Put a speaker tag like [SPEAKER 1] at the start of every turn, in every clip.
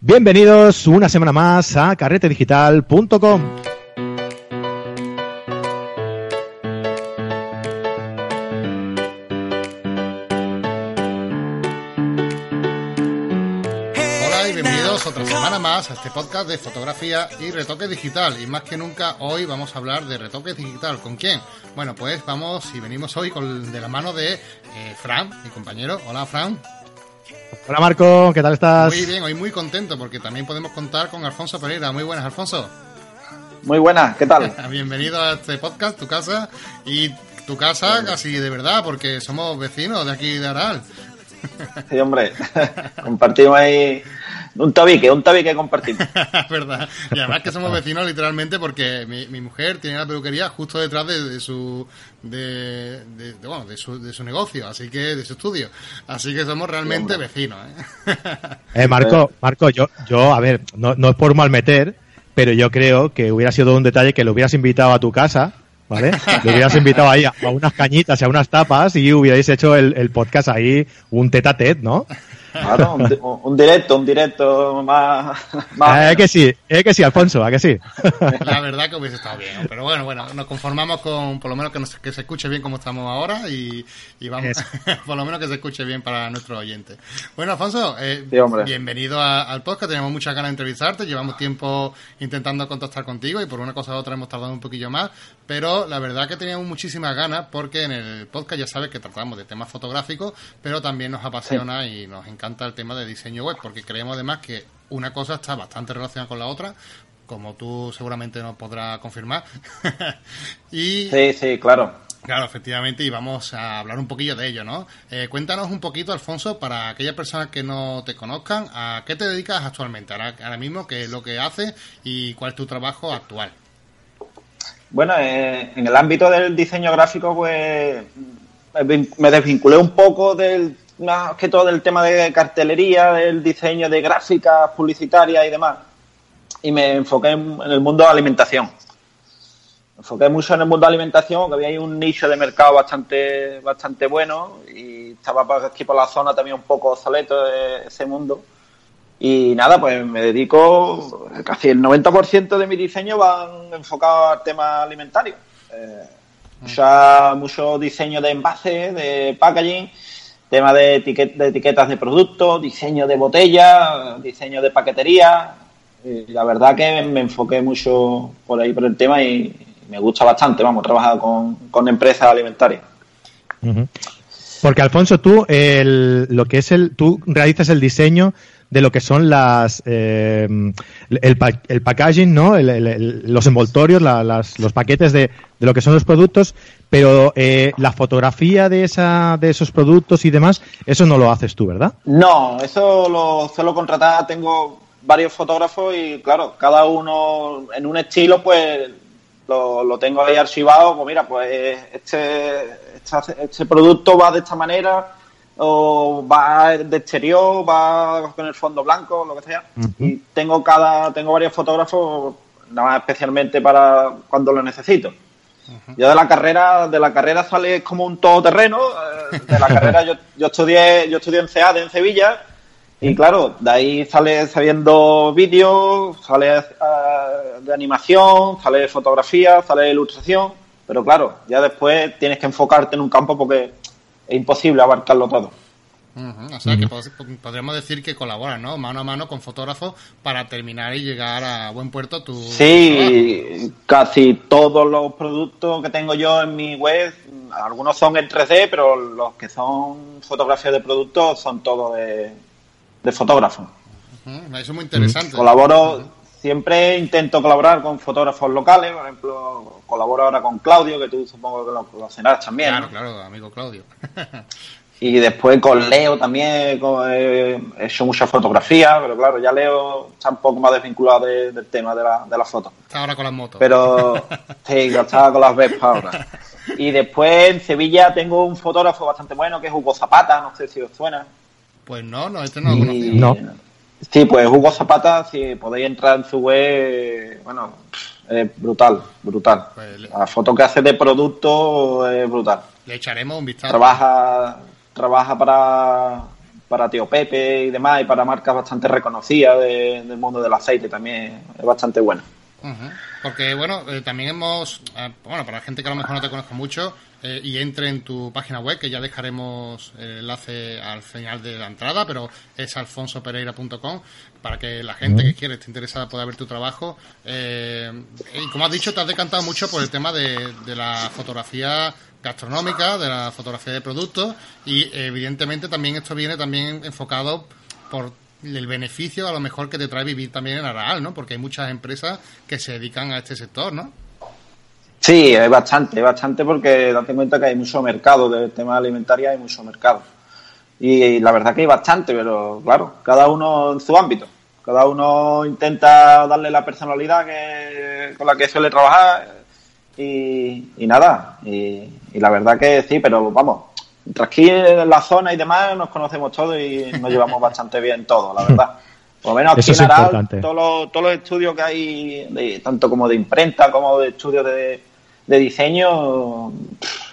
[SPEAKER 1] Bienvenidos una semana más a carretedigital.com.
[SPEAKER 2] Y bienvenidos otra semana más a este podcast de fotografía y retoque digital. Y más que nunca hoy vamos a hablar de retoque digital. ¿Con quién? Bueno, pues vamos y venimos hoy con, de la mano de eh, Fran, mi compañero. Hola Fran.
[SPEAKER 1] Hola Marco, ¿qué tal estás?
[SPEAKER 2] Muy bien, hoy muy contento porque también podemos contar con Alfonso Pereira. Muy buenas, Alfonso.
[SPEAKER 3] Muy buenas, ¿qué tal?
[SPEAKER 2] Bienvenido a este podcast, tu casa. Y tu casa casi de verdad, porque somos vecinos de aquí de Aral.
[SPEAKER 3] Sí, hombre, compartimos ahí un tabique, un tabique compartimos.
[SPEAKER 2] verdad. Y además que somos vecinos literalmente porque mi, mi mujer tiene la peluquería justo detrás de, de su de, de, de, bueno, de, su, de su negocio, así que de su estudio. Así que somos realmente
[SPEAKER 3] Sí,
[SPEAKER 2] vecinos. ¿eh?
[SPEAKER 1] Eh, Marco, Marco, yo, yo, a ver, no, no es por mal meter, pero yo creo que hubiera sido un detalle que lo hubieras invitado a tu casa, ¿vale? Lo hubieras invitado ahí a, a unas cañitas y a unas tapas y hubierais hecho el, el podcast ahí, un tete a tete, ¿no?
[SPEAKER 3] Claro, un, di- un directo, un directo más... más
[SPEAKER 1] Eh, que sí, eh, que sí, Alfonso, ¿a que sí?
[SPEAKER 2] La verdad que hubiese estado bien. Pero bueno, bueno, nos conformamos con por lo menos que, nos- que se escuche bien como estamos ahora y, y vamos, por lo menos que se escuche bien para nuestros oyentes. Bueno, Alfonso, eh,
[SPEAKER 3] Sí,
[SPEAKER 2] bienvenido a- al podcast. Tenemos muchas ganas de entrevistarte. Llevamos tiempo intentando contactar contigo y por una cosa u otra hemos tardado un poquillo más. Pero la verdad que teníamos muchísimas ganas porque en el podcast ya sabes que tratamos de temas fotográficos, pero también nos apasiona y nos encanta el tema de diseño web porque creemos además que una cosa está bastante relacionada con la otra como tú seguramente nos podrás confirmar. y
[SPEAKER 3] Sí, sí, claro.
[SPEAKER 2] claro, efectivamente, y vamos a hablar un poquillo de ello, ¿no? Eh, cuéntanos un poquito, Alfonso, para aquellas personas que no te conozcan, ¿a qué te dedicas actualmente? Ahora, ahora mismo, ¿qué es lo que haces y cuál es tu trabajo actual?
[SPEAKER 3] Bueno, eh, en el ámbito del diseño gráfico, pues me vin- me desvinculé un poco del más que todo del tema de cartelería, del diseño de gráficas publicitarias y demás. Y me enfoqué en, en el mundo de alimentación. Me enfoqué mucho en el mundo de alimentación, porque había ahí un nicho de mercado bastante, bastante bueno y estaba por aquí por la zona también un poco obsoleto de ese mundo. Y nada, pues me dedico, casi el 90% de mi diseño van enfocados al tema alimentario. Eh, mucha- mucho diseño de envase, de packaging, tema de, etiquet- de etiquetas de productos, diseño de botella, diseño de paquetería. La verdad que me enfoqué mucho por ahí por el tema y me gusta bastante, vamos, trabajar con, con empresas alimentarias.
[SPEAKER 1] Porque Alfonso, tú el, lo que es el, tú realizas el diseño de lo que son las eh, el, el packaging, ¿no? El- los envoltorios, la- las- los paquetes de, de lo que son los productos, pero eh, la fotografía de esa de esos productos y demás, eso no lo haces tú, ¿verdad?
[SPEAKER 3] No, eso lo suelo contratar. Tengo varios fotógrafos y, claro, cada uno en un estilo, pues lo, lo tengo ahí archivado. Pues mira, pues este, este, este producto va de esta manera, o va de exterior, va con el fondo blanco, lo que sea. Y tengo cada, tengo varios fotógrafos, nada más especialmente para cuando lo necesito. Yo de la carrera, de la carrera sale como un todoterreno. eh, De la carrera yo, yo estudié, yo estudié en CEAD en Sevilla y claro, de ahí sale sabiendo vídeos, sale eh, de animación, sale de fotografía, sale de ilustración, pero claro, ya después tienes que enfocarte en un campo porque es imposible abarcarlo todo.
[SPEAKER 2] O sea, que pod- podríamos decir que colaboras, ¿no? Mano a mano con fotógrafos para terminar y llegar a buen puerto tu.
[SPEAKER 3] Sí, casi todos los productos que tengo yo en mi web, algunos son en 3D, pero los que son fotografías de productos son todos de, de fotógrafos.
[SPEAKER 2] Eso es muy interesante.
[SPEAKER 3] Colaboro, siempre intento colaborar con fotógrafos locales, por ejemplo, colaboro ahora con Claudio, que tú supongo que lo conocerás también.
[SPEAKER 2] Claro,
[SPEAKER 3] ¿no?
[SPEAKER 2] claro, amigo Claudio.
[SPEAKER 3] Y después con Leo también con- eh, he hecho muchas fotografías, pero claro, ya Leo está un poco más desvinculado de- del tema de la, de la foto.
[SPEAKER 2] Está ahora con las motos.
[SPEAKER 3] Pero sí, estaba con las Vespas ahora. Y después en Sevilla tengo un fotógrafo bastante bueno que es Hugo Zapata, no sé si os suena.
[SPEAKER 2] Pues no, no, este no lo conocía.
[SPEAKER 3] Y-
[SPEAKER 1] No.
[SPEAKER 3] Sí, pues Hugo Zapata, si podéis entrar en su web, bueno, es brutal, brutal.
[SPEAKER 2] Pues le-
[SPEAKER 3] La foto que hace de producto es brutal.
[SPEAKER 2] Le echaremos un vistazo.
[SPEAKER 3] Trabaja, trabaja para, para Tío Pepe y demás, y para marcas bastante reconocidas del mundo del aceite también es bastante bueno.
[SPEAKER 2] Porque, bueno, eh, también hemos, eh, bueno, para la gente que a lo mejor no te conozca mucho eh, y entre en tu página web, que ya dejaremos el enlace al final de la entrada, pero es alfonsopereira.com, para que la gente que quiere, esté interesada, pueda ver tu trabajo. y como has dicho, te has decantado mucho por el tema de, de la fotografía gastronómica, de la fotografía de productos y evidentemente también esto viene también enfocado por el beneficio a lo mejor que te trae vivir también en Araal, ¿no? Porque hay muchas empresas que se dedican a este sector, ¿no?
[SPEAKER 3] Sí, es bastante, bastante porque date cuenta que hay mucho mercado del tema alimentario, hay mucho mercado. Y la verdad que hay bastante, pero claro, cada uno en su ámbito. Cada uno intenta darle la personalidad que, con la que suele trabajar y, nada. Y, y la verdad que sí, pero vamos, aquí en la zona y demás nos conocemos todos y nos llevamos bastante bien todos, la verdad. Por lo menos aquí en Aral, todos los, todos los estudios que hay, tanto como de imprenta como de estudios de, diseño,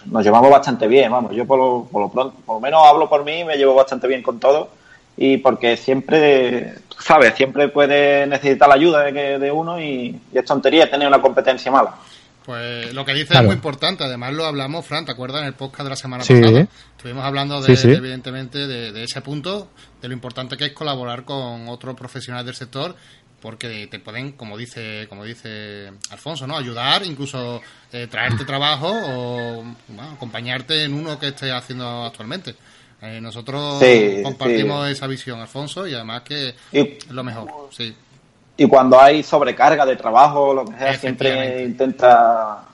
[SPEAKER 3] nos llevamos bastante bien, vamos. Yo por lo, por lo, pronto, por lo menos hablo por mí, me llevo bastante bien con todo y porque siempre, sabes, siempre puede necesitar la ayuda de, de uno y, y es tontería tener una competencia mala.
[SPEAKER 2] Pues lo que dices es muy importante. Además lo hablamos, Fran, ¿te acuerdas en el podcast de la semana pasada? Estuvimos hablando de, evidentemente de, ese punto, de lo importante que es colaborar con otros profesionales del sector, porque te pueden, como dice, como dice Alfonso, ¿no? Ayudar, incluso eh, traerte trabajo o acompañarte en uno que estés haciendo actualmente. Eh, nosotros compartimos esa visión, Alfonso, y además que es lo mejor, sí
[SPEAKER 3] y cuando hay sobrecarga de trabajo, lo que sea, siempre intenta...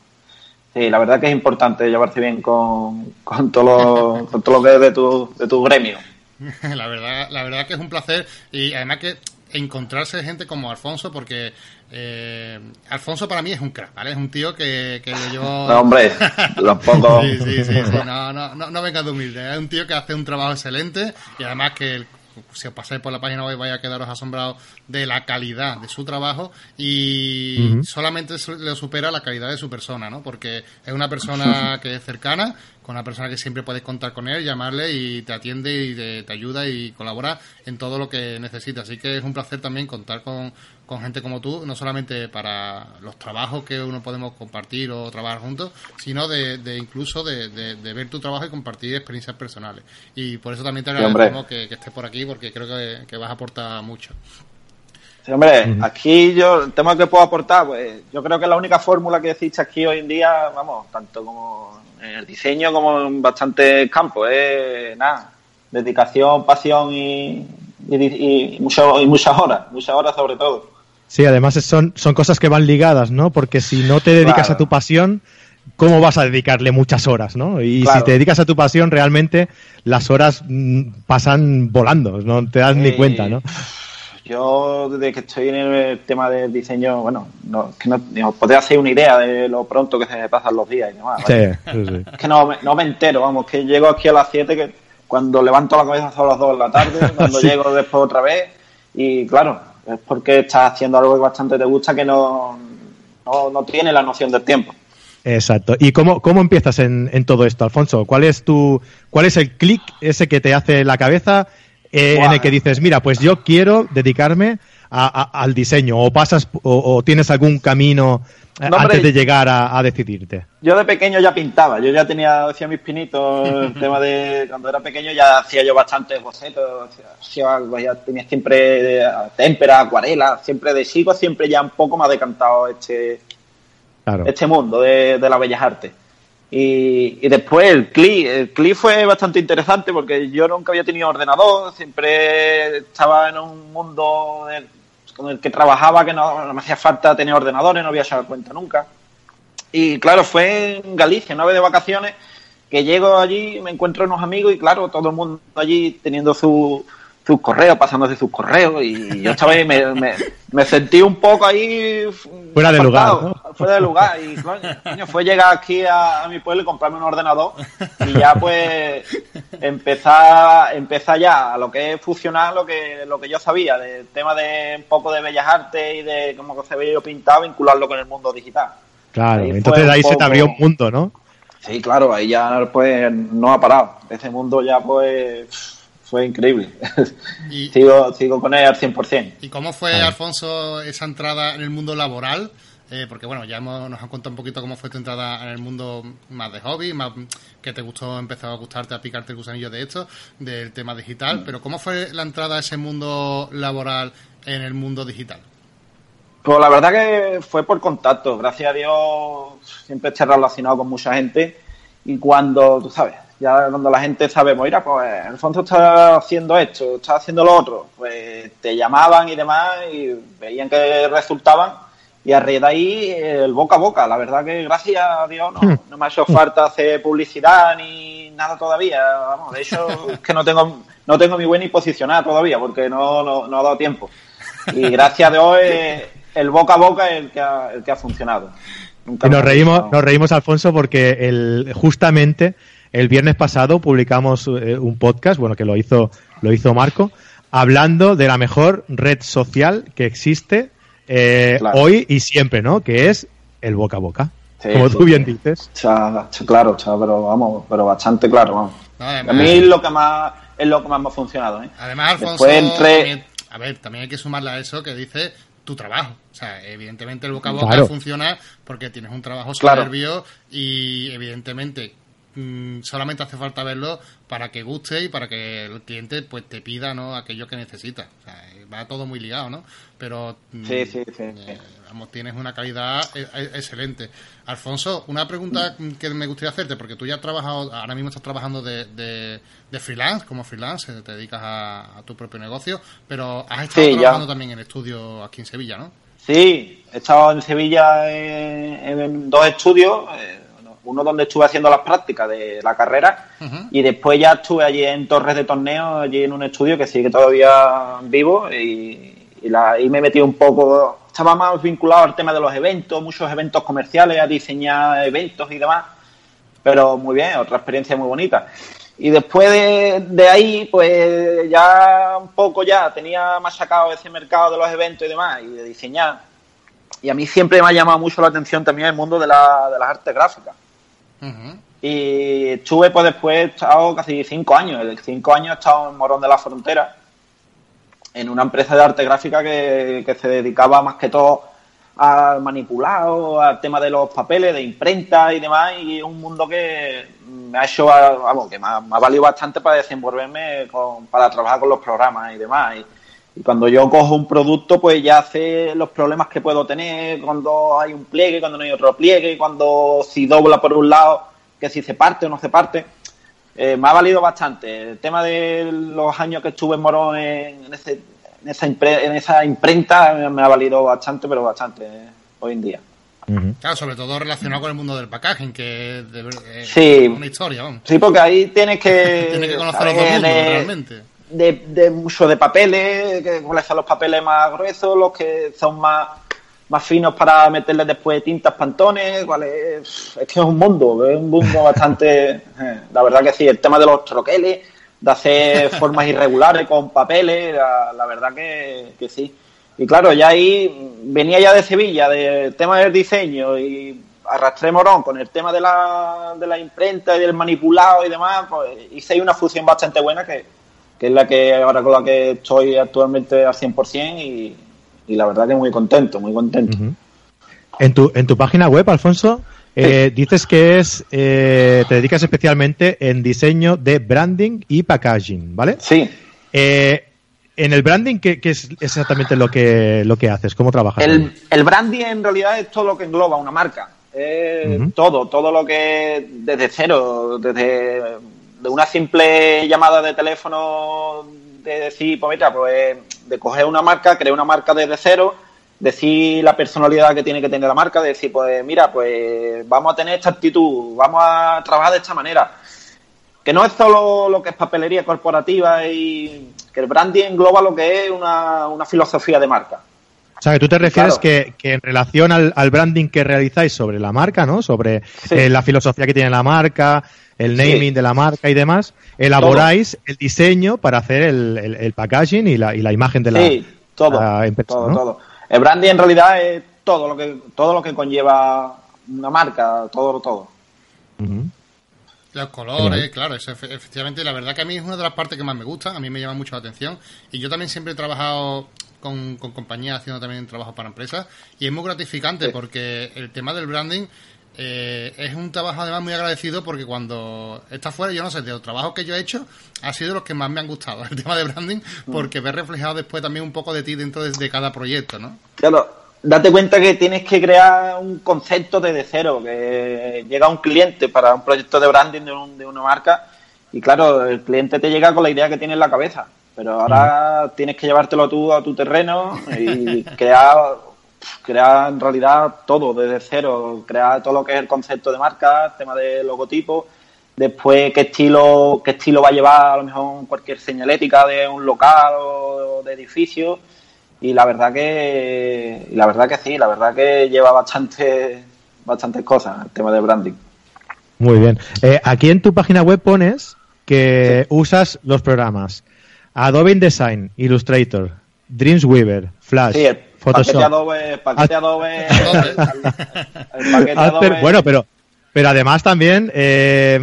[SPEAKER 3] Sí, la verdad que es importante llevarse bien con, con, todo, lo, con todo lo que es de tu, de tu gremio.
[SPEAKER 2] La verdad, la verdad que es un placer y además que encontrarse gente como Alfonso porque eh, Alfonso para mí es un crack, ¿vale? Es un tío que, que yo...
[SPEAKER 3] No, hombre, los pongo...
[SPEAKER 2] sí, sí, sí, no, no, no, no venga de humilde. Es un tío que hace un trabajo excelente y además que el si os pasáis por la página web vais a quedaros asombrados de la calidad de su trabajo y solamente le supera la calidad de su persona, ¿no? Porque es una persona que es cercana, con una persona que siempre puedes contar con él, llamarle y te atiende y te, ayuda y colabora en todo lo que necesitas. Así que es un placer también contar con, con gente como tú, no solamente para los trabajos que uno podemos compartir o trabajar juntos, sino de, incluso de, ver tu trabajo y compartir experiencias personales. Y por eso también te agradecemos que, estés por aquí, porque creo que, vas a aportar mucho.
[SPEAKER 3] Sí, hombre, aquí yo, el tema que puedo aportar, pues yo creo que la única fórmula que existe aquí hoy en día, vamos, tanto como en el diseño como en bastantes campos, es nada, dedicación, pasión y, y, y muchas horas, muchas horas sobre todo.
[SPEAKER 1] Sí, además son, son cosas que van ligadas, ¿no? Porque si no te dedicas a tu pasión, ¿cómo vas a dedicarle muchas horas, no? Y si te dedicas a tu pasión, realmente las horas mm, pasan volando, no te das ni cuenta, ¿no?
[SPEAKER 3] Yo, desde que estoy en el tema del diseño, bueno, no, que no, podría hacer una idea de lo pronto que se me pasan los días y demás. Sí, sí, Es que no, no me entero, vamos, que llego aquí a las 7, que cuando levanto la cabeza son las 2 de la tarde, cuando llego después otra vez, y claro, es porque estás haciendo algo que bastante te gusta que no, no, tiene la noción del tiempo.
[SPEAKER 1] Exacto. ¿Y cómo, cómo empiezas en, en todo esto, Alfonso? ¿Cuál es tu, cuál es el clic ese que te hace la cabeza eh, en el que dices, mira, pues yo quiero dedicarme al diseño o pasas o, tienes algún camino eh, antes de llegar a, decidirte?
[SPEAKER 3] Yo de pequeño ya pintaba, yo ya tenía, hacía mis pinitos, el tema de cuando era pequeño ya hacía yo bastantes bocetos, hacía, ya tenía siempre témpera, acuarela, siempre de chico, siempre ya un poco más decantado este, este mundo de, de las bellas artes. Y, después el CLI, el CLI fue bastante interesante porque yo nunca había tenido ordenador, siempre estaba en un mundo con el que trabajaba que no, me hacía falta tener ordenadores, no había echado cuenta nunca. Y claro, fue en Galicia, una vez de vacaciones, que llego allí, me encuentro unos amigos y claro, todo el mundo allí teniendo su, sus correos, pasándose sus correos y yo estaba ahí, me, me, sentí un poco ahí
[SPEAKER 1] fuera de lugar
[SPEAKER 3] fuera de lugar y coño, fue llegar aquí a, mi pueblo y comprarme un ordenador y ya pues empezar empezar ya a lo que es fusionar lo que lo que yo sabía del tema de un poco de bellas artes y de cómo se veía yo pintado vincularlo con el mundo digital.
[SPEAKER 1] Claro entonces ahí se te abrió un punto ¿no?
[SPEAKER 3] sí claro ahí ya pues no ha parado. Ese mundo ya pues fue increíble. sigo, sigo con él al 100%.
[SPEAKER 2] ¿Y cómo fue, Alfonso, esa entrada en el mundo laboral? Eh, porque bueno, ya hemos, nos han contado un poquito cómo fue tu entrada en el mundo más de hobby, más que te gustó, empezó a gustarte, a picarte el gusanillo de esto, del tema digital, mm. pero ¿cómo fue la entrada a ese mundo laboral en el mundo digital?
[SPEAKER 3] Pues la verdad que fue por contacto, gracias a Dios siempre he relacionado con mucha gente y cuando, tú sabes, ya cuando la gente sabe, mira, pues Alfonso está haciendo esto, está haciendo lo otro, pues te llamaban y demás y veían que resultaban y a raíz de ahí el boca a boca. La verdad que gracias a Dios no, no me ha hecho falta hacer publicidad ni nada todavía. Vamos, de hecho es que no tengo no tengo mi buena ni posicionada todavía porque no, no, no ha dado tiempo. Y gracias a Dios el boca a boca es el que ha, el que ha funcionado.
[SPEAKER 1] y nos reímos, nos reímos, Alfonso, porque el, justamente el viernes pasado publicamos eh, un podcast, bueno, que lo hizo, lo hizo Marco, hablando de la mejor red social que existe eh, hoy y siempre, ¿no? Que es el boca a boca. como tú bien dices.
[SPEAKER 3] claro, pero vamos, pero bastante claro, vamos. a mí es lo que más es lo que más me ha funcionado, ¿eh?
[SPEAKER 2] Además, Alfonso, también, a ver, también hay que sumarle a eso que dice tu trabajo. O sea, evidentemente el boca a boca funciona porque tienes un trabajo soberbio y evidentemente Mm, solamente hace falta verlo para que guste y para que el cliente pues te pida no aquello que necesita. va todo muy ligado, ¿no? Pero
[SPEAKER 3] mm, sí, sí, sí,
[SPEAKER 2] eh, vamos, tienes una calidad e, e, excelente. Alfonso, una pregunta que me gustaría hacerte, porque tú ya has trabajado, ahora mismo estás trabajando de, de, freelance, como freelance, te dedicas a, tu propio negocio, pero has estado trabajando también en estudios aquí en Sevilla, ¿no?
[SPEAKER 3] Sí, he estado en Sevilla en, dos estudios. Eh, uno donde estuve haciendo las prácticas de la carrera y después ya estuve allí en Torres de Torneo, allí en un estudio que sigue todavía vivo y, la, ahí me metí un poco, estaba más vinculado al tema de los eventos, muchos eventos comerciales, a diseñar eventos y demás, pero muy bien, otra experiencia muy bonita. Y después de, de, ahí, pues ya un poco ya tenía más sacado ese mercado de los eventos y demás, y de diseñar. Y a mí siempre me ha llamado mucho la atención también el mundo de, la, de las artes gráficas. Y estuve, pues después, he estado casi cinco años. Cinco años he estado en Morón de la Frontera, en una empresa de arte gráfica que, se dedicaba más que todo al manipulado, al tema de los papeles, de imprenta y demás. Y un mundo que me ha hecho, vamos, que me ha, valido bastante para desenvolverme, para trabajar con los programas y demás. Y, y cuando yo cojo un producto, pues ya sé los problemas que puedo tener cuando hay un pliegue, cuando no hay otro pliegue, cuando si dobla por un lado, que si se parte o no se parte. Eh, me ha valido bastante. El tema de los años que estuve en Morón en, esa, en esa imprenta me ha valido bastante, pero bastante eh, hoy en día.
[SPEAKER 2] Claro, sobre todo relacionado con el mundo del packaging, que es
[SPEAKER 3] de, sí, una historia. Vamos. Sí, porque ahí tienes que...
[SPEAKER 2] tienes que conocer a todo el mundo, realmente
[SPEAKER 3] de, de mucho de papeles, que cuáles son los papeles más gruesos, los que son más, más finos para meterle después tintas pantones, cuál es, es que es un mundo, es un mundo bastante, eh, la verdad que sí, el tema de los troqueles, de hacer formas irregulares con papeles, la, verdad que, que, sí. Y claro, ya ahí venía ya de Sevilla, del tema del diseño y arrastré morón con el tema de la, de la imprenta y del manipulado y demás, pues hice una fusión bastante buena que, que es la que ahora con la que estoy actualmente al 100% y, y la verdad que muy contento, muy contento.
[SPEAKER 1] en, tu, en tu página web, Alfonso, eh, dices que es eh, te dedicas especialmente en diseño de branding y packaging, ¿vale?
[SPEAKER 3] Sí.
[SPEAKER 1] Eh, en el branding, ¿qué, es exactamente lo que, lo que haces? ¿Cómo trabajas?
[SPEAKER 3] El, el branding en realidad es todo lo que engloba una marca. Todo, todo lo que desde cero, desde de una simple llamada de teléfono de decir, pues mira, pues de coger una marca, crear una marca desde cero, decir la personalidad que tiene que tener la marca, decir, pues mira, pues vamos a tener esta actitud, vamos a trabajar de esta manera. Que no es solo lo que es papelería corporativa y que el branding engloba lo que es una, una filosofía de marca.
[SPEAKER 1] O sea, que tú te refieres que, que, en relación al, branding que realizáis sobre la marca, ¿no? Sobre eh, la filosofía que tiene la marca, el naming de la marca y demás, elaboráis el diseño para hacer el, el, packaging y la, y la, imagen de la,
[SPEAKER 3] sí, todo, todo, todo. El branding en realidad es todo lo que todo lo que conlleva una marca, todo, todo.
[SPEAKER 2] Los colores, claro, eso efectivamente, la verdad que a mí es una de las partes que más me gustan, a mí me llama mucho la atención y yo también siempre he trabajado con, con compañías haciendo también trabajo para empresas. Y es muy gratificante porque el tema del branding eh, es un trabajo además muy agradecido porque cuando está fuera, yo no sé, de los trabajos que yo he hecho, ha sido los que más me han gustado, el tema de branding, porque ver reflejado después también un poco de ti dentro de, de cada proyecto, ¿no?
[SPEAKER 3] Claro, date cuenta que tienes que crear un concepto desde cero, que llega un cliente para un proyecto de branding de, un- de una marca y claro, el cliente te llega con la idea que tiene en la cabeza, pero ahora tienes que llevártelo tú a tu terreno y crear, crear en realidad todo desde cero, crear todo lo que es el concepto de marca, tema de logotipo, después qué estilo, qué estilo va a llevar a lo mejor cualquier señalética de un local o de edificio. Y la verdad que y la verdad que sí la verdad que lleva bastante bastantes cosas el tema de branding.
[SPEAKER 1] Muy bien. Eh, aquí en tu página web pones que usas los programas Adobe InDesign, Illustrator, Dreamweaver, Flash,
[SPEAKER 3] sí el paquete
[SPEAKER 1] Photoshop.
[SPEAKER 3] Adobe el paquete. Adobe
[SPEAKER 2] Adobe.
[SPEAKER 3] el paquete
[SPEAKER 1] After-
[SPEAKER 3] Adobe
[SPEAKER 1] bueno, pero pero además también eh,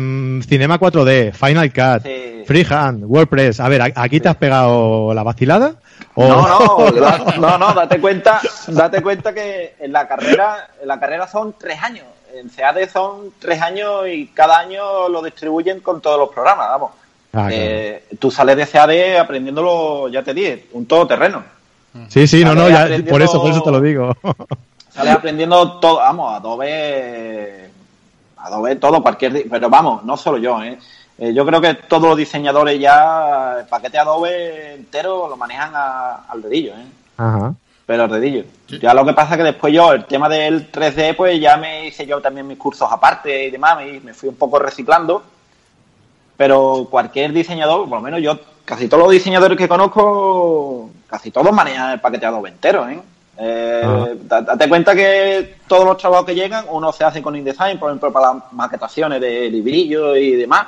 [SPEAKER 1] Cinema 4D, Final Cut,
[SPEAKER 3] Sí.
[SPEAKER 1] Freehand, WordPress. A ver, ¿a- ¿aquí te has pegado la vacilada? ¿O-
[SPEAKER 3] no, no, no, no, date cuenta, date cuenta que en la carrera, en la carrera son tres años, en CAD son tres años y cada año lo distribuyen con todos los programas, vamos.
[SPEAKER 1] Ah, claro.
[SPEAKER 3] Eh, tú sales de CAD aprendiéndolo, ya te dije, un todoterreno.
[SPEAKER 1] Sí, sí, no, no, ya, por eso, por eso te lo digo.
[SPEAKER 3] Sales aprendiendo todo, vamos, Adobe, Adobe todo, cualquier, pero vamos, no solo yo, ¿eh? Eh, yo creo que todos los diseñadores ya el paquete Adobe entero lo manejan a- al dedillo, ¿eh?
[SPEAKER 1] Ajá.
[SPEAKER 3] Pero al dedillo.
[SPEAKER 2] Sí.
[SPEAKER 3] Ya lo que pasa que después yo, el tema del 3D, pues ya me hice yo también mis cursos aparte y demás, y me fui un poco reciclando. Pero cualquier diseñador, por lo menos yo, casi todos los diseñadores que conozco, casi todos manejan el paquete Adobe entero, ¿eh? Eh,
[SPEAKER 1] Ah.
[SPEAKER 3] da- Date cuenta que todos los trabajos que llegan, uno se hace con InDesign, por ejemplo, para las maquetaciones de librillos y demás.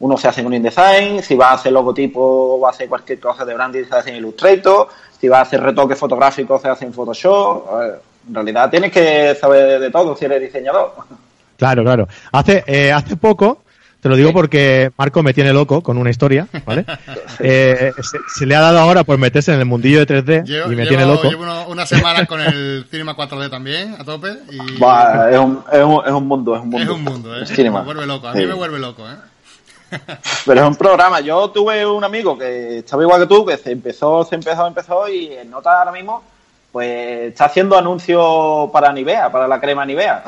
[SPEAKER 3] Uno se hace con InDesign, si va a hacer logotipo va a hacer cualquier cosa de branding, se hace en Illustrator, si va a hacer retoques fotográficos, se hace en Photoshop. Ver, en realidad tienes que saber de todo si eres diseñador.
[SPEAKER 1] Claro, claro. Hace, eh, hace poco, te lo digo
[SPEAKER 3] Sí.
[SPEAKER 1] porque Marco me tiene loco con una historia, ¿vale? Eh, se, se le ha dado ahora por meterse en el mundillo de 3D
[SPEAKER 2] Llevo,
[SPEAKER 1] y me
[SPEAKER 2] llevo-
[SPEAKER 1] tiene loco.
[SPEAKER 2] llevo uno- una semana con el Cinema 4D también, a tope, y
[SPEAKER 3] es, un, es, un, es un mundo, es un mundo.
[SPEAKER 2] es un mundo, ¿eh?
[SPEAKER 3] Cinema.
[SPEAKER 2] Me vuelve loco, a
[SPEAKER 3] Sí.
[SPEAKER 2] mí me vuelve loco, ¿eh?
[SPEAKER 3] Pero es un programa. Yo tuve un amigo que estaba igual que tú, que se empezó, se empezó, empezó y en Nota ahora mismo, pues está haciendo anuncios para Nivea, para la crema Nivea.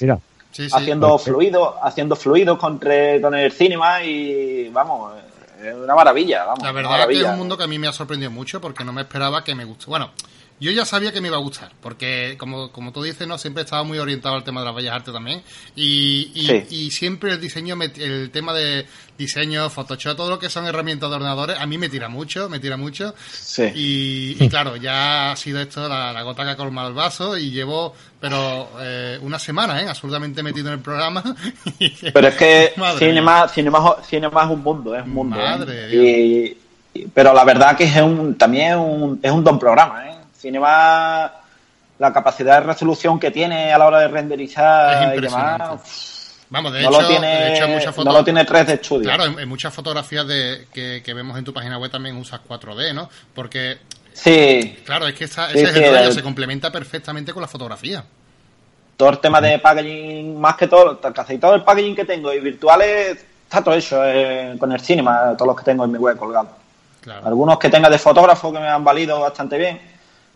[SPEAKER 1] Mira,
[SPEAKER 2] Sí, sí.
[SPEAKER 3] haciendo
[SPEAKER 1] Ok.
[SPEAKER 3] fluidos, haciendo fluidos con, con el cinema y vamos, es una maravilla, vamos.
[SPEAKER 2] La verdad es que es un mundo que a mí me ha sorprendido mucho porque no me esperaba que me gustara. Bueno, yo ya sabía que me iba a gustar, porque como, como tú dices, no siempre he estado muy orientado al tema de las bellas artes también. Y, y,
[SPEAKER 3] Sí.
[SPEAKER 2] y siempre el diseño, el tema de diseño, Photoshop, todo lo que son herramientas de ordenadores, a mí me tira mucho, me tira mucho.
[SPEAKER 3] Sí.
[SPEAKER 2] Y, y claro, ya ha sido esto la, la gota que ha colmado el vaso y llevo, pero eh, una semana, ¿eh? Absolutamente metido en el programa.
[SPEAKER 3] Pero es que cinema, cinema, cinema es un mundo, es un mundo. ¿eh?
[SPEAKER 2] Madre
[SPEAKER 3] Y- y- pero la verdad que es un, también es un, es un don programa. ¿eh? Cinema, la capacidad de resolución que tiene a la hora de
[SPEAKER 2] Es
[SPEAKER 3] renderizar y
[SPEAKER 2] impresionante.
[SPEAKER 3] demás,
[SPEAKER 2] Vamos, de
[SPEAKER 3] no,
[SPEAKER 2] hecho,
[SPEAKER 3] lo tiene,
[SPEAKER 2] de hecho, en muchas
[SPEAKER 3] no lo tiene 3 de estudio.
[SPEAKER 2] Claro, en, en muchas fotografías de, que, que vemos en tu página web también usas 4D, ¿no? Porque,
[SPEAKER 3] Sí,
[SPEAKER 2] claro, es que esta,
[SPEAKER 3] Sí,
[SPEAKER 2] ese es
[SPEAKER 3] sí,
[SPEAKER 2] el rollo,
[SPEAKER 3] el-
[SPEAKER 2] se complementa perfectamente con la fotografía.
[SPEAKER 3] todo el tema de packaging, más que todo, casi todo el packaging que tengo y virtuales, está todo hecho eh, con el cinema, todos los que tengo en mi web colgados.
[SPEAKER 2] Claro.
[SPEAKER 3] Algunos que tenga de fotógrafo que me han valido bastante bien.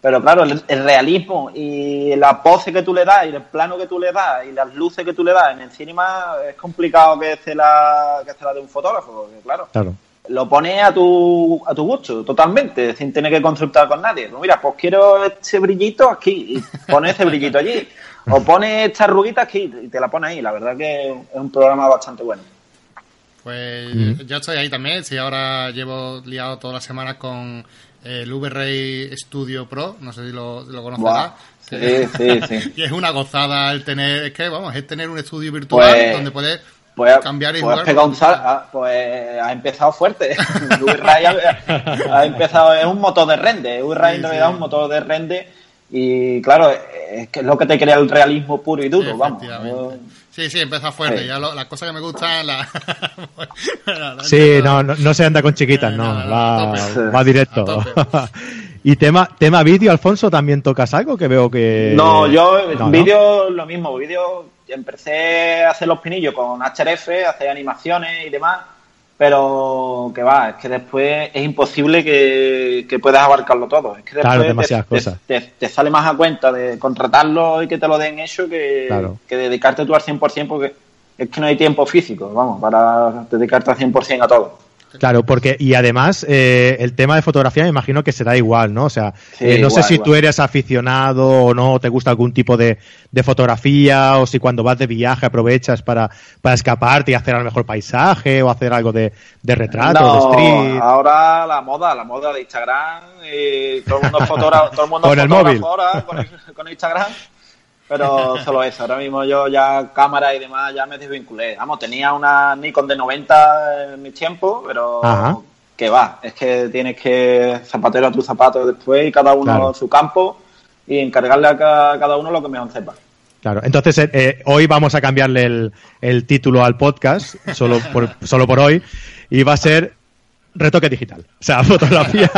[SPEAKER 3] Pero claro, el, el realismo y la pose que tú le das y el plano que tú le das y las luces que tú le das en el cinema es complicado que esté la, que esté la de un fotógrafo, porque claro,
[SPEAKER 1] claro.
[SPEAKER 3] lo pones a tu, a tu gusto, totalmente, sin tener que consultar con nadie. Pues mira, pues quiero este brillito aquí, y pones ese brillito allí. O pones esta arruguita aquí y te la pones ahí. La verdad que es un programa bastante bueno.
[SPEAKER 2] Pues yo estoy ahí también, sí, ahora llevo liado todas las semanas con el V-Ray Studio Pro, no sé si lo, lo conocerás.
[SPEAKER 3] Sí, sí, sí.
[SPEAKER 2] Y es una gozada el tener, es que vamos, es tener un estudio virtual
[SPEAKER 3] Pues-
[SPEAKER 2] donde puedes
[SPEAKER 3] Pues,
[SPEAKER 2] cambiar y
[SPEAKER 3] pues
[SPEAKER 2] jugar
[SPEAKER 3] un sal- ah, pues ha empezado fuerte. V-Ray ha, ha empezado, es un motor de rende. V-Ray en realidad es un motor de rende Y claro, es que es lo que te crea el realismo puro y duro, vamos.
[SPEAKER 2] Sí, sí, empieza fuerte. Ya las cosas que me gustan, la...
[SPEAKER 1] sí, no, no, se anda con chiquitas, no, va, va directo. y tema, tema vídeo, Alfonso, ¿también tocas algo? Que veo que...
[SPEAKER 3] No, yo vídeo lo mismo, vídeo empecé a hacer los pinillos con HRF, hacer animaciones y demás pero que va, es que después es imposible que, puedas abarcarlo todo. Es que después te, sale más a cuenta de contratarlo y que te lo den hecho que, que dedicarte tú al 100% porque es que no hay tiempo físico, vamos, para dedicarte al 100% a todo.
[SPEAKER 1] Claro, porque, y además, eh, el tema de fotografía me imagino que será igual, ¿no? O sea, eh, no sé si tú eres aficionado o no, te gusta algún tipo de, fotografía, o si cuando vas de viaje aprovechas para, para escaparte y hacer a lo mejor paisaje, o hacer algo de, de retrato, de street.
[SPEAKER 3] Ahora la moda, la moda de Instagram, y todo el mundo fotógrafo, todo el mundo
[SPEAKER 1] con el móvil.
[SPEAKER 3] ahora con Instagram pero solo eso. Ahora mismo yo ya cámara y demás ya me desvinculé. Vamos, tenía una Nikon de 90 en mi tiempo, pero que va, es que tienes que zapatero a tu zapato después y cada uno su campo y encargarle a cada uno lo que mejor sepa.
[SPEAKER 1] Claro, entonces eh, eh, hoy vamos a cambiarle el, el, título al podcast, solo por, solo por hoy, y va a ser retoque digital. O sea, fotografía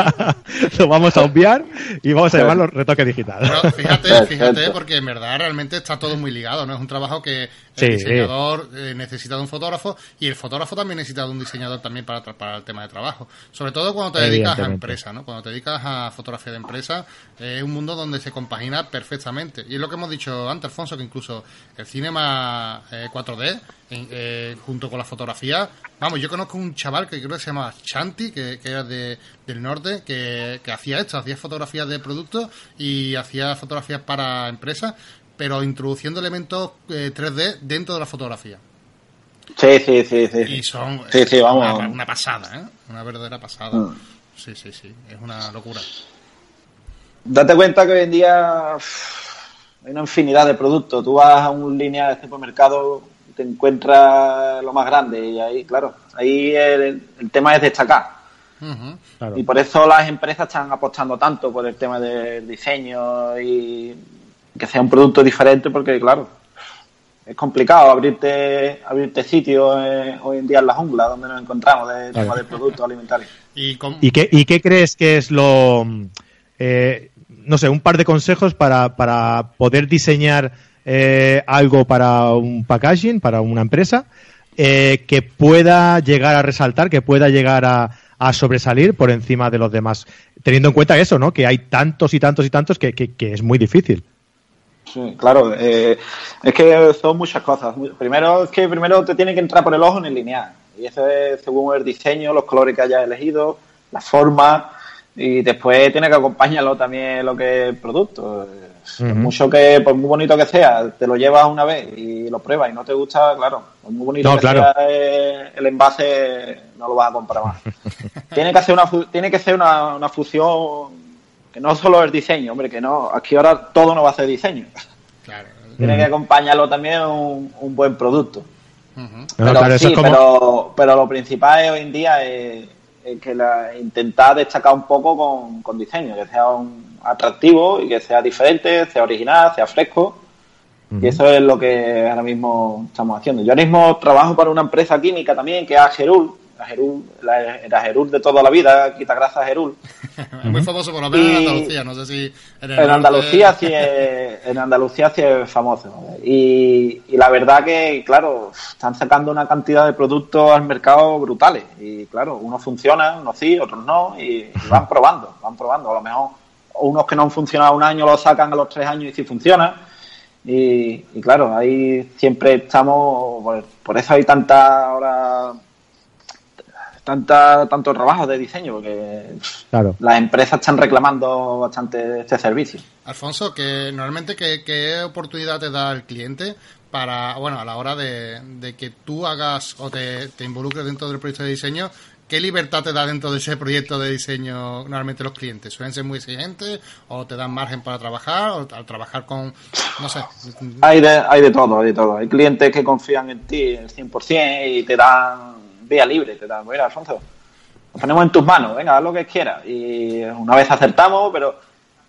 [SPEAKER 1] lo vamos a obviar y vamos a llamarlo retoque digital.
[SPEAKER 2] Pero fíjate, fíjate, porque en verdad realmente está todo muy ligado, ¿no? Es un trabajo que el diseñador eh, necesita de un fotógrafo y el fotógrafo también necesita de un diseñador también para, para el tema de trabajo. Sobre todo cuando te dedicas a empresa, ¿no? Cuando te dedicas a fotografía de empresa, eh, es un mundo donde se compagina perfectamente. Y es lo que hemos dicho antes, Alfonso, que incluso el cinema 4D, eh, junto con la fotografía, vamos, yo conozco un chaval que creo que se llama Chanti, que, era de, del norte, que, que hacía esto, hacía fotografías de productos y hacía fotografías para empresas pero introduciendo elementos 3D eh, dentro de la fotografía.
[SPEAKER 3] Sí, sí, sí, sí.
[SPEAKER 2] Y son
[SPEAKER 3] sí, sí, vamos.
[SPEAKER 2] Una, pasada, ¿eh? Una verdadera pasada. Mm. Sí, sí, sí. Es una locura.
[SPEAKER 3] Date cuenta que hoy en día hay una infinidad de productos. Tú vas a un línea de supermercado te encuentras lo más grande y ahí, claro, ahí el, tema es destacar. Y por eso las empresas están apostando tanto por el tema del diseño y que sea un producto diferente porque, claro, es complicado abrirte abrirte sitio eh, hoy en día en la jungla donde nos encontramos de tema de productos alimentarios.
[SPEAKER 1] ¿Y, qué, ¿Y qué crees que es lo... Eh, no sé, un par de consejos para, para poder diseñar eh, algo para un packaging, para una empresa, que pueda llegar a resaltar, que pueda llegar a, a, sobresalir por encima de los demás, teniendo en cuenta eso, ¿no? Que hay tantos y tantos y tantos que, que, que es muy difícil.
[SPEAKER 3] Sí, claro, eh, es que son muchas cosas. Primero es que primero te tiene que entrar por el ojo en el lineal. Y eso es según el diseño, los colores que hayas elegido, la forma, y después tiene que acompañarlo también lo que es el producto. Mucho que, por muy bonito que sea, te lo llevas una vez y lo pruebas y no te gusta, claro, por muy bonito que sea el envase, no lo vas a comprar más. tiene que hacer una, tiene que ser una, una fusión que no solo es diseño, hombre, que no, aquí ahora todo no va a ser diseño. Claro. Tiene que acompañarlo también un, un buen producto. pero, sí, pero, pero lo principal hoy en día es, que la, intentar destacar un poco con, con diseño, que sea un atractivo y que sea diferente, sea original, sea fresco. Y eso es lo que ahora mismo estamos haciendo. Yo ahora mismo trabajo para una empresa química también, que es Agerul, la Gerul, la, Gerul de toda la vida, quita grasa Gerul.
[SPEAKER 2] muy famoso por lo menos en Andalucía, no sé si...
[SPEAKER 3] En, Andalucía sí es, en Andalucía sí es famoso. Y, y, la verdad que, claro, están sacando una cantidad de productos al mercado brutales. Y claro, unos funcionan, unos sí, otros no, y, van probando, van probando. A lo mejor unos que no han funcionado un año los sacan a los tres años y sí funcionan. Y, claro, ahí siempre estamos, por, por eso hay tanta ahora tanta, tanto trabajo de diseño, porque las empresas están reclamando bastante este servicio.
[SPEAKER 2] Alfonso, que normalmente qué, oportunidad te da el cliente para, bueno, a la hora de, que tú hagas o te, involucres dentro del proyecto de diseño, ¿qué libertad te da dentro de ese proyecto de diseño normalmente los clientes? ¿Suelen ser muy exigentes o te dan margen para trabajar o al trabajar con, no sé?
[SPEAKER 3] Hay de, hay de todo, hay de todo. Hay clientes que confían en ti el 100% y te dan vía libre, te da, mira, Alfonso, nos ponemos en tus manos, venga, haz lo que quieras. Y una vez acertamos, pero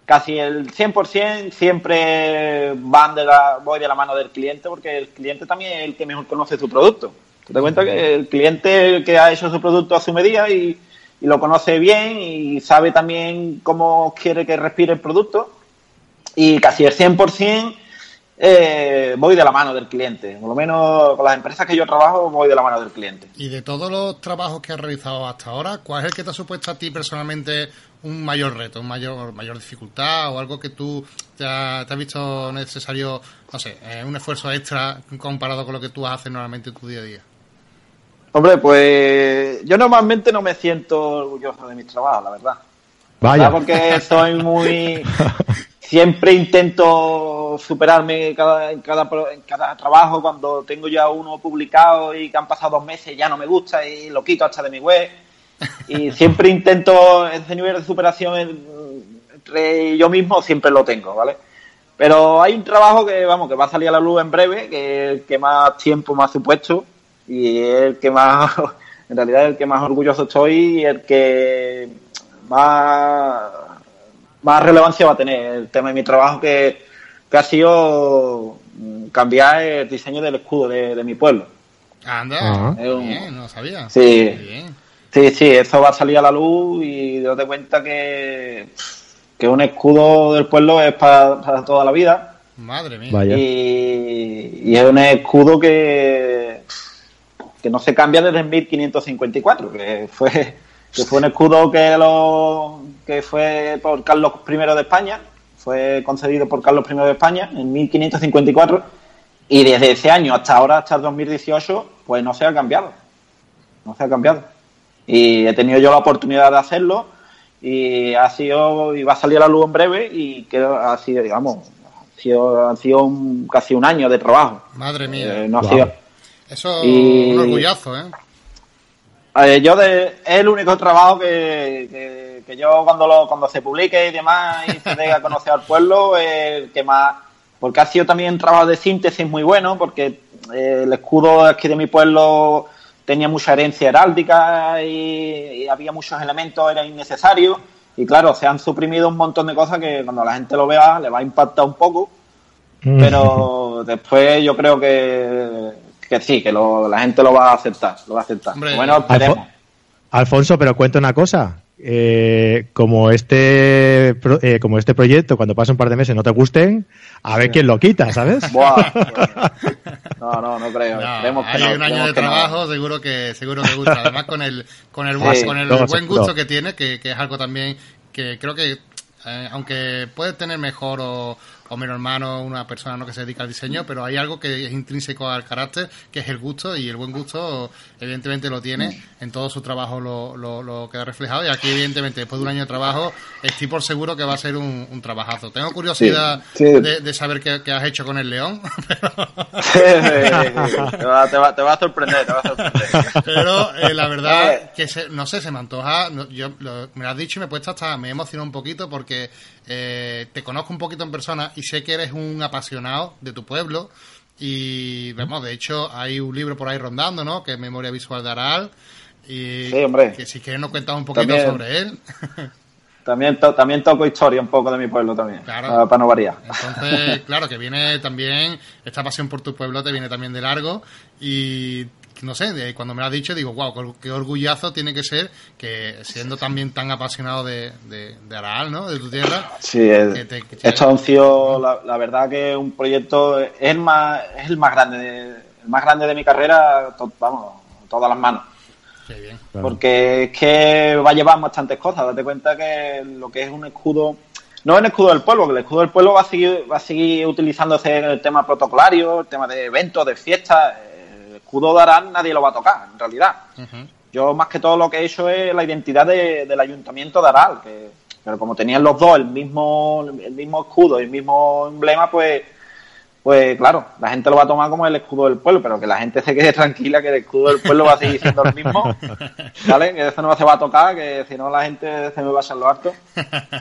[SPEAKER 3] casi el 100% siempre van de la, voy de la mano del cliente porque el cliente también es el que mejor conoce su producto. Te das cuenta que el cliente que ha hecho su producto a su medida y, y lo conoce bien y sabe también cómo quiere que respire el producto y casi el 100% eh, voy de la mano del cliente. Por lo menos con las empresas que yo trabajo voy de la mano del cliente.
[SPEAKER 2] Y de todos los trabajos que has realizado hasta ahora, ¿cuál es el que te ha supuesto a ti personalmente un mayor reto, un mayor mayor dificultad o algo que tú te, has visto necesario, no sé, eh, un esfuerzo extra comparado con lo que tú haces normalmente en tu día a día?
[SPEAKER 3] Hombre, pues yo normalmente no me siento orgulloso de mis trabajos, la verdad.
[SPEAKER 1] Vaya.
[SPEAKER 3] Porque soy muy... Siempre intento superarme cada, en, cada, en cada trabajo. Cuando tengo ya uno publicado y que han pasado dos meses ya no me gusta y lo quito hasta de mi web. Y siempre intento ese nivel de superación entre yo mismo, siempre lo tengo, ¿vale? Pero hay un trabajo que, vamos, que va a salir a la luz en breve, que es el que más tiempo me ha supuesto y es el que más, en realidad, el que más orgulloso estoy y el que más, más relevancia va a tener el tema de mi trabajo que, que ha sido cambiar el diseño del escudo de, de mi pueblo.
[SPEAKER 2] Anda, uh -huh. bien, no sabía.
[SPEAKER 3] Sí. Bien. Sí, sí, eso va a salir a la luz y date cuenta que, que un escudo del pueblo es para, para toda la vida.
[SPEAKER 2] Madre mía.
[SPEAKER 1] Vaya.
[SPEAKER 3] Y, y, es un escudo que, que no se cambia desde 1554, que fue, que fue un escudo que, lo, que fue por Carlos I de España, fue concedido por Carlos I de España en 1554 y desde ese año hasta ahora, hasta el 2018, pues no se ha cambiado. No se ha cambiado y he tenido yo la oportunidad de hacerlo y ha sido y va a salir a la luz en breve y que ha sido digamos ha sido, ha sido un, casi un año de trabajo
[SPEAKER 2] madre mía
[SPEAKER 3] eh, no wow. ha sido,
[SPEAKER 2] eso y, un orgullazo ¿eh?
[SPEAKER 3] Eh yo de, es el único trabajo que, que, que, yo cuando lo cuando se publique y demás y se dé a conocer al pueblo el que más porque ha sido también un trabajo de síntesis muy bueno porque eh, el escudo aquí de mi pueblo tenía mucha herencia heráldica y, y, había muchos elementos, era innecesario. Y claro, se han suprimido un montón de cosas que cuando la gente lo vea le va a impactar un poco. Pero después yo creo que, que sí, que lo, la gente lo va a aceptar. Lo va a aceptar.
[SPEAKER 2] Hombre,
[SPEAKER 3] bueno, esperemos.
[SPEAKER 1] Alfo Alfonso, pero cuenta una cosa. Eh, como este eh, como este proyecto cuando pasa un par de meses no te gusten a ver quién lo quita sabes
[SPEAKER 3] Buah, no no no creo
[SPEAKER 2] no, hay
[SPEAKER 3] que no,
[SPEAKER 2] un año de trabajo
[SPEAKER 3] no.
[SPEAKER 2] seguro que seguro que gusta además con el con el, sí, con el no, buen gusto que tiene que, que, es algo también que creo que eh, aunque puede tener mejor o, o menos hermano una persona no que se dedica al diseño, pero hay algo que es intrínseco al carácter, que es el gusto, y el buen gusto evidentemente lo tiene, en todo su trabajo lo, lo, lo queda reflejado, y aquí evidentemente después de un año de trabajo estoy por seguro que va a ser un, un trabajazo. Tengo curiosidad
[SPEAKER 3] sí, sí.
[SPEAKER 2] De, de, saber qué, qué, has hecho con el león,
[SPEAKER 3] pero... te, va, te, va, te, va, a sorprender, te va a sorprender.
[SPEAKER 2] Pero eh, la verdad que se, no sé, se me antoja, yo lo, me lo has dicho y me he puesto hasta, me he emocionado un poquito porque eh, te conozco un poquito en persona y sé que eres un apasionado de tu pueblo. Y vemos, de hecho, hay un libro por ahí rondando, ¿no? Que es Memoria Visual de Aral. Y
[SPEAKER 3] sí, hombre.
[SPEAKER 2] que si quieres nos cuentas un poquito
[SPEAKER 3] también,
[SPEAKER 2] sobre él.
[SPEAKER 3] también, to también toco historia un poco de mi pueblo también,
[SPEAKER 2] claro.
[SPEAKER 3] para, para no variar.
[SPEAKER 2] Entonces, claro, que viene también, esta pasión por tu pueblo te viene también de largo y no sé, de, cuando me lo has dicho digo, wow, qué orgullazo tiene que ser que siendo también tan apasionado de, de, de Araal, ¿no? De tu tierra.
[SPEAKER 3] Sí, es, que te, que te... esto ha sido, la, la, verdad que un proyecto, es el más, es el más grande, de, el más grande de mi carrera, to, vamos, todas las manos.
[SPEAKER 2] Qué bien.
[SPEAKER 3] Porque es que va a llevar bastantes cosas, date cuenta que lo que es un escudo, no es el escudo del pueblo, que el escudo del pueblo va a seguir, va a seguir utilizándose en el tema protocolario, el tema de eventos, de fiestas, escudo de Arán nadie lo va a tocar, en realidad. Uh -huh. Yo más que todo lo que he hecho es la identidad de, del ayuntamiento de Aral, que, pero como tenían los dos el mismo, el mismo escudo y el mismo emblema, pues, pues claro, la gente lo va a tomar como el escudo del pueblo, pero que la gente se quede tranquila que el escudo del pueblo va a seguir siendo el mismo, ¿vale? Que eso no se va a tocar, que si no la gente se me va a echar lo harto.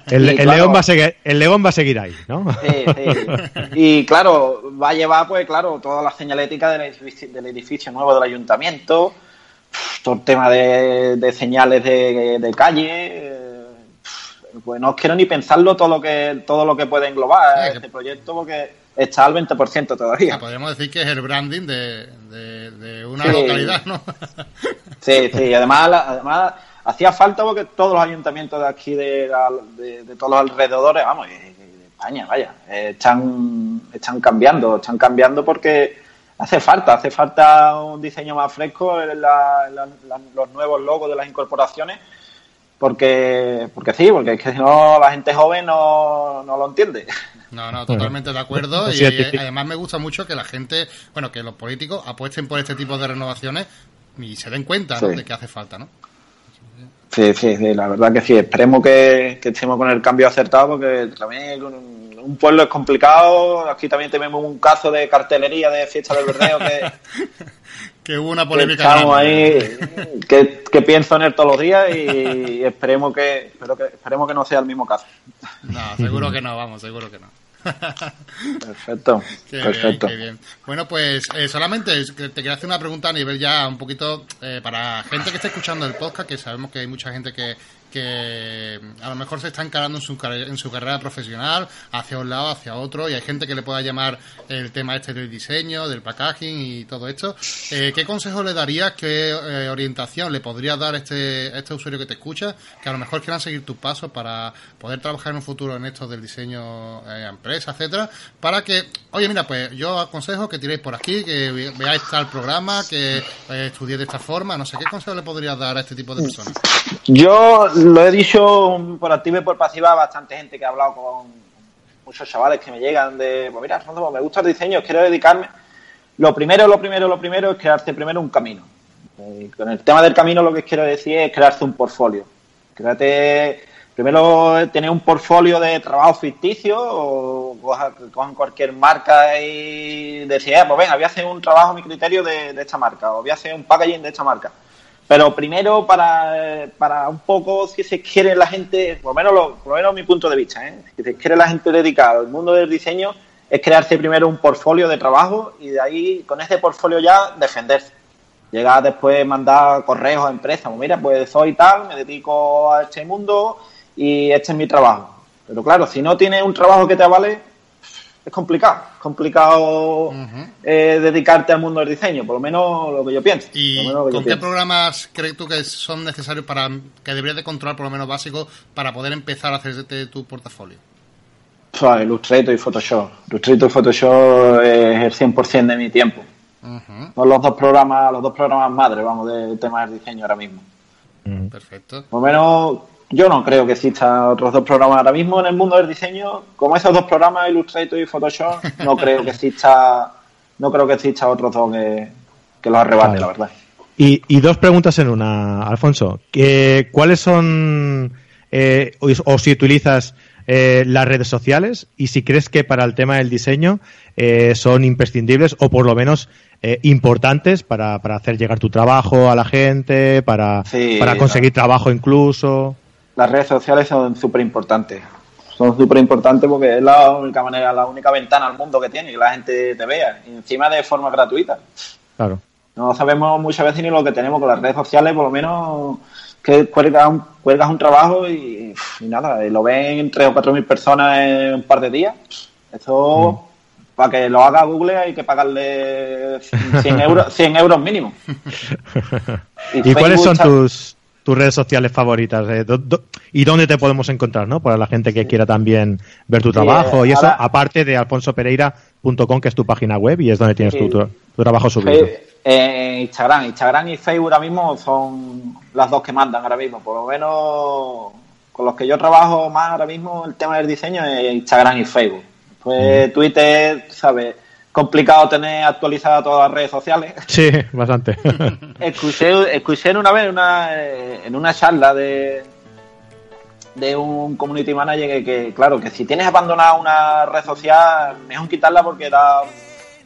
[SPEAKER 1] El, el claro, león va a seguir, el león va a seguir ahí, ¿no?
[SPEAKER 3] Sí, sí. Y claro, va a llevar, pues claro, toda la señalética del edificio, del edificio nuevo del ayuntamiento, todo el tema de, de señales de, de calle, pues no quiero ni pensarlo todo lo que todo lo que puede englobar
[SPEAKER 2] Sí,
[SPEAKER 3] este
[SPEAKER 2] que-
[SPEAKER 3] proyecto porque está al 20% todavía.
[SPEAKER 2] Ah, podríamos decir que es el branding de, de, de una
[SPEAKER 3] Sí.
[SPEAKER 2] localidad, ¿no?
[SPEAKER 3] Sí, sí, y además, además hacía falta porque todos los ayuntamientos de aquí, de, de, de todos los alrededores, vamos, y de, España, vaya, eh, están, están cambiando, están cambiando porque hace falta, hace falta un diseño más fresco en la- en la- la- los nuevos logos de las incorporaciones, porque, porque sí, porque es que si no la gente joven no, no lo entiende.
[SPEAKER 2] No, no, totalmente de acuerdo.
[SPEAKER 1] Pues
[SPEAKER 2] Y eh, además me gusta mucho que la gente, bueno, que los políticos apuesten por este tipo de renovaciones y se den cuenta ¿no?
[SPEAKER 3] Sí.
[SPEAKER 2] de que hace falta, ¿no?
[SPEAKER 3] Sí, sí, sí, la verdad que sí. Esperemos que, que estemos con el cambio acertado porque también un, un pueblo es complicado. Aquí también tenemos un caso de cartelería de fiesta del Berreo que,
[SPEAKER 2] Que hubo una polémica.
[SPEAKER 3] estamos
[SPEAKER 2] grande.
[SPEAKER 3] ahí, que, que pienso en él todos los días y esperemos que, espero que esperemos que no sea el mismo caso.
[SPEAKER 2] No, seguro que no, vamos, seguro que no.
[SPEAKER 3] Perfecto,
[SPEAKER 2] Qué
[SPEAKER 3] perfecto.
[SPEAKER 2] bien, qué bien. Bueno, pues eh, solamente te quería hacer una pregunta a nivel ya un poquito eh, para gente que esté escuchando el podcast, que sabemos que hay mucha gente que, que a lo mejor se está encarando en su, en su carrera profesional hacia un lado, hacia otro, y hay gente que le pueda llamar el tema este del diseño, del packaging y todo esto. Eh, ¿Qué consejo le darías, qué eh, orientación le podrías dar a este, este usuario que te escucha, que a lo mejor quieran seguir tus pasos para poder trabajar en un futuro en esto del diseño eh, empresa, etcétera, para que, oye, mira, pues yo aconsejo que tiréis por aquí, que ve- veáis tal programa, que estudiéis de esta forma, no sé, ¿qué consejo le podrías dar a este tipo de personas?
[SPEAKER 3] Yo lo he dicho por activa y por pasiva bastante gente que ha hablado con muchos chavales que me llegan de, pues mira, Fernando, me gusta el diseño, quiero dedicarme. Lo primero, lo primero, lo primero es crearte primero un camino. Eh, con el tema del camino lo que quiero decir es crearte un portfolio. Créate, primero eh, tener un portfolio de trabajo ficticio o coja- cojan cualquier marca y decir, eh, pues venga, voy a hacer un trabajo a mi criterio de, de esta marca o voy a hacer un packaging de esta marca. Pero primero, para, para un poco, si se quiere la gente, por lo menos, lo, por lo menos mi punto de vista, ¿eh? si se quiere la gente dedicada al mundo del diseño, es crearse primero un portfolio de trabajo y de ahí, con ese portfolio ya, defenderse. Llegar después, mandar correos a empresas, pues mira, pues soy tal, me dedico a este mundo y este es mi trabajo. Pero claro, si no tienes un trabajo que te avale, es complicado. Es complicado eh, dedicarte al mundo del diseño, por lo menos lo que yo pienso.
[SPEAKER 2] ¿Y
[SPEAKER 3] lo
[SPEAKER 2] con qué
[SPEAKER 3] pienso.
[SPEAKER 2] programas crees tú que son necesarios para que deberías de controlar por lo menos básicos para poder empezar a hacerte tu portafolio?
[SPEAKER 3] Pua, Illustrator y Photoshop. Illustrator y Photoshop es el 100% de mi tiempo. Son los dos programas, los dos programas madre, vamos, del tema del diseño ahora mismo.
[SPEAKER 2] Perfecto.
[SPEAKER 3] Por lo menos yo no creo que exista otros dos programas ahora mismo en el mundo del diseño, como esos dos programas, Illustrator y Photoshop, no creo que exista, no creo que exista otros dos que, que los arrebate,
[SPEAKER 1] Vale.
[SPEAKER 3] la verdad.
[SPEAKER 1] Y, y dos preguntas en una, Alfonso. ¿Qué- ¿Cuáles son, eh, o, o si utilizas eh, las redes sociales y si crees que para el tema del diseño eh, son imprescindibles o por lo menos eh, importantes para, para hacer llegar tu trabajo a la gente, para,
[SPEAKER 3] Sí,
[SPEAKER 1] para conseguir trabajo incluso?
[SPEAKER 3] Las redes sociales son súper importantes. Son súper importantes porque es la única manera, la única ventana al mundo que tiene, que la gente te vea. Y encima de forma gratuita.
[SPEAKER 1] Claro.
[SPEAKER 3] No sabemos muchas veces ni lo que tenemos con las redes sociales, por lo menos que cuelgas un, cuelgas un trabajo y, y nada, y lo ven tres o cuatro mil personas en un par de días. Esto, para que lo haga Google hay que pagarle 100 euros, 100 euros mínimo.
[SPEAKER 1] ¿Y, cuáles son tus, tus redes sociales favoritas? Eh, do- do- ¿Y dónde te podemos encontrar, no? Para la gente que quiera también ver tu
[SPEAKER 3] Sí,
[SPEAKER 1] trabajo y eso,
[SPEAKER 3] ahora-
[SPEAKER 1] aparte de alfonsopereira.com, que es tu página web y es donde tienes tu, tu- tu trabajo subido.
[SPEAKER 3] Eh, Instagram, Instagram y Facebook ahora mismo son las dos que mandan ahora mismo. Por lo menos con los que yo trabajo más ahora mismo el tema del diseño es Instagram y Facebook. Pues Twitter, ¿sabes? Complicado tener actualizadas todas las redes sociales.
[SPEAKER 1] Sí, bastante.
[SPEAKER 3] escuché, escuché una vez una, eh, en una charla de de un community manager que, que, claro, que si tienes abandonada una red social, mejor quitarla porque da,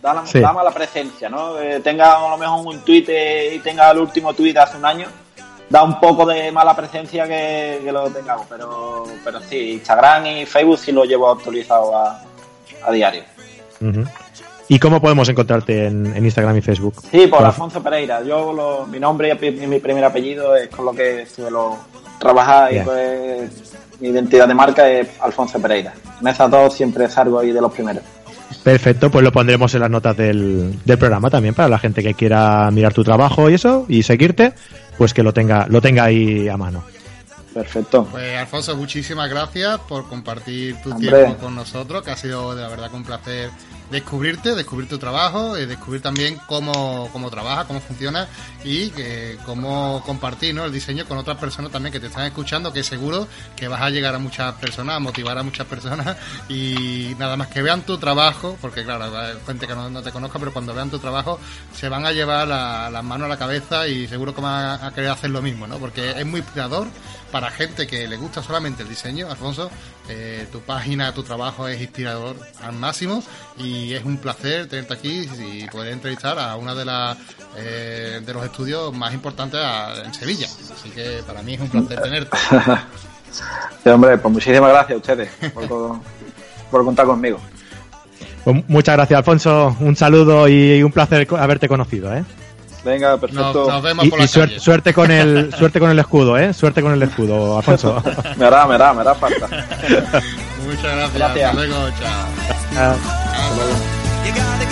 [SPEAKER 3] da, la,
[SPEAKER 1] Sí.
[SPEAKER 3] da mala presencia, ¿no? Eh, tenga a lo mejor un tweet eh, y tenga el último tweet de hace un año, da un poco de mala presencia que, que lo tengamos, pero, pero sí, Instagram y Facebook sí lo llevo actualizado a, a diario.
[SPEAKER 1] Ujú. ¿Y cómo podemos encontrarte en, Instagram y Facebook?
[SPEAKER 3] Sí, por Alfonso Pereira. Yo mi nombre y mi primer apellido es con lo que suelo trabajar y pues mi identidad de marca es Alfonso Pereira. En esas dos siempre salgo ahí de los primeros.
[SPEAKER 1] Perfecto, pues lo pondremos en las notas del, del, programa también para la gente que quiera mirar tu trabajo y eso y seguirte, pues que lo tenga, lo tenga ahí a mano.
[SPEAKER 3] Perfecto.
[SPEAKER 2] Pues Alfonso, muchísimas gracias por compartir tu tiempo con nosotros, que ha sido de la verdad un placer descubrirte, descubrir tu trabajo, y descubrir también cómo, cómo trabaja, cómo funciona y que, cómo compartir ¿no? el diseño con otras personas también que te están escuchando, que seguro que vas a llegar a muchas personas, a motivar a muchas personas y nada más que vean tu trabajo, porque claro, hay gente que no, te conozca, pero cuando vean tu trabajo se van a llevar las manos a la cabeza y seguro que van a, querer hacer lo mismo, ¿no? porque es muy inspirador para gente que le gusta solamente el diseño, Alfonso, eh, tu página, tu trabajo es inspirador al máximo y es un placer tenerte aquí y poder entrevistar a una de las eh, de los estudios más importantes en Sevilla. Así que para mí es un placer tenerte.
[SPEAKER 3] sí, hombre, pues muchísimas gracias a ustedes por, por contar conmigo.
[SPEAKER 1] Pues muchas gracias, Alfonso. Un saludo y un placer haberte conocido, ¿eh?
[SPEAKER 3] Venga, perfecto.
[SPEAKER 2] Nos, vemos por y,
[SPEAKER 1] suerte, con el suerte con el escudo, ¿eh? Suerte con el escudo, Alfonso.
[SPEAKER 3] me hará, me hará, me hará falta.
[SPEAKER 2] Muchas gracias. gracias. Hasta luego, chao. Hasta luego.